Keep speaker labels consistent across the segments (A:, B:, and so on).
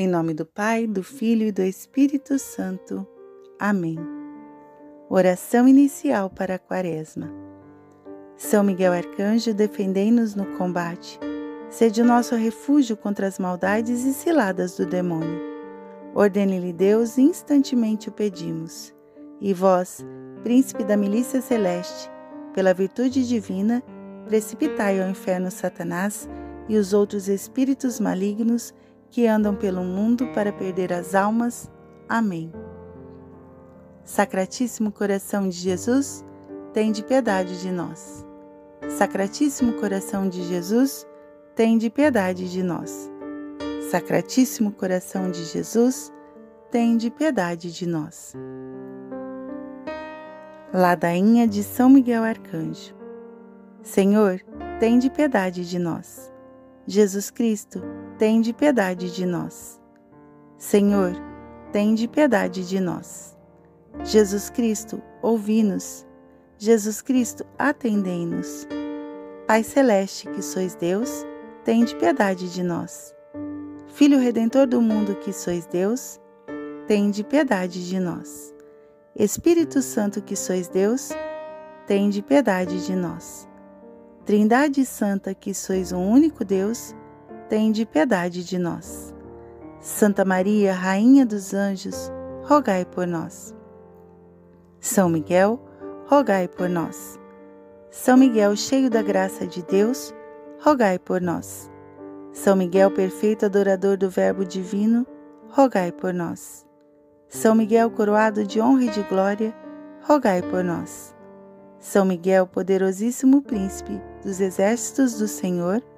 A: Em nome do Pai, do Filho e do Espírito Santo. Amém. Oração inicial para a Quaresma. São Miguel Arcanjo, defendei-nos no combate. Sede o nosso refúgio contra as maldades e ciladas do demônio. Ordene-lhe Deus, instantemente o pedimos. E vós, príncipe da milícia celeste, pela virtude divina, precipitai ao inferno Satanás e os outros espíritos malignos que andam pelo mundo para perder as almas. Amém. Sacratíssimo coração de Jesus, de piedade de nós. Sacratíssimo coração de Jesus, de piedade de nós. Sacratíssimo coração de Jesus, de piedade de nós. Ladainha de São Miguel Arcanjo. Senhor, de piedade de nós. Jesus Cristo, tende piedade de nós. Senhor, tende piedade de nós. Jesus Cristo, ouvi-nos. Jesus Cristo, atendei-nos. Pai Celeste, que sois Deus, tende piedade de nós. Filho Redentor do mundo, que sois Deus, tende piedade de nós. Espírito Santo, que sois Deus, tende piedade de nós. Trindade Santa, que sois um único Deus, tende piedade de nós. Santa Maria, Rainha dos Anjos, rogai por nós. São Miguel, rogai por nós. São Miguel, cheio da graça de Deus, rogai por nós. São Miguel, perfeito adorador do Verbo divino, rogai por nós. São Miguel, coroado de honra e de glória, rogai por nós. São Miguel, poderosíssimo príncipe dos exércitos do Senhor, rogai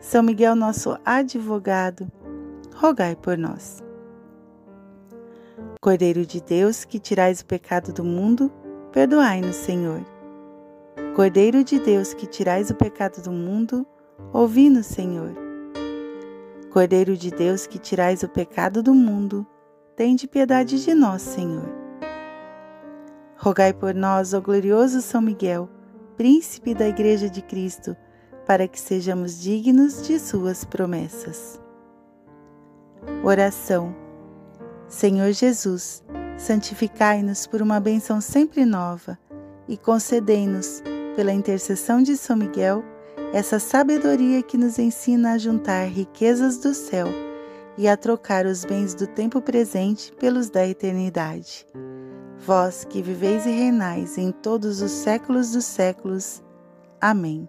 A: São Miguel, nosso advogado, rogai por nós. Cordeiro de Deus, que tirais o pecado do mundo, perdoai-nos, Senhor. Cordeiro de Deus, que tirais o pecado do mundo, ouvi-nos, Senhor. Cordeiro de Deus, que tirais o pecado do mundo, tende piedade de nós, Senhor. Rogai por nós, ó glorioso São Miguel, príncipe da Igreja de Cristo, para que sejamos dignos de Suas promessas. Oração. Senhor Jesus, santificai-nos por uma bênção sempre nova e concedei-nos, pela intercessão de São Miguel, essa sabedoria que nos ensina a juntar riquezas do céu e a trocar os bens do tempo presente pelos da eternidade vós que viveis e reinais em todos os séculos dos séculos. Amém.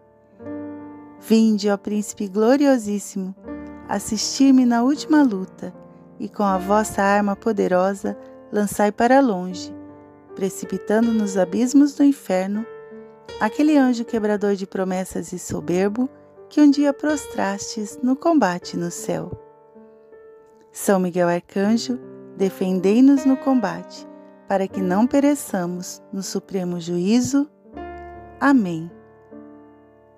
A: Vinde, ó Príncipe gloriosíssimo, assistir-me na última luta e com a vossa arma poderosa lançai para longe, precipitando nos abismos do inferno, aquele anjo quebrador de promessas e soberbo que um dia prostrastes no combate no céu. São Miguel Arcanjo, defendei-nos no combate, para que não pereçamos no supremo juízo. Amém.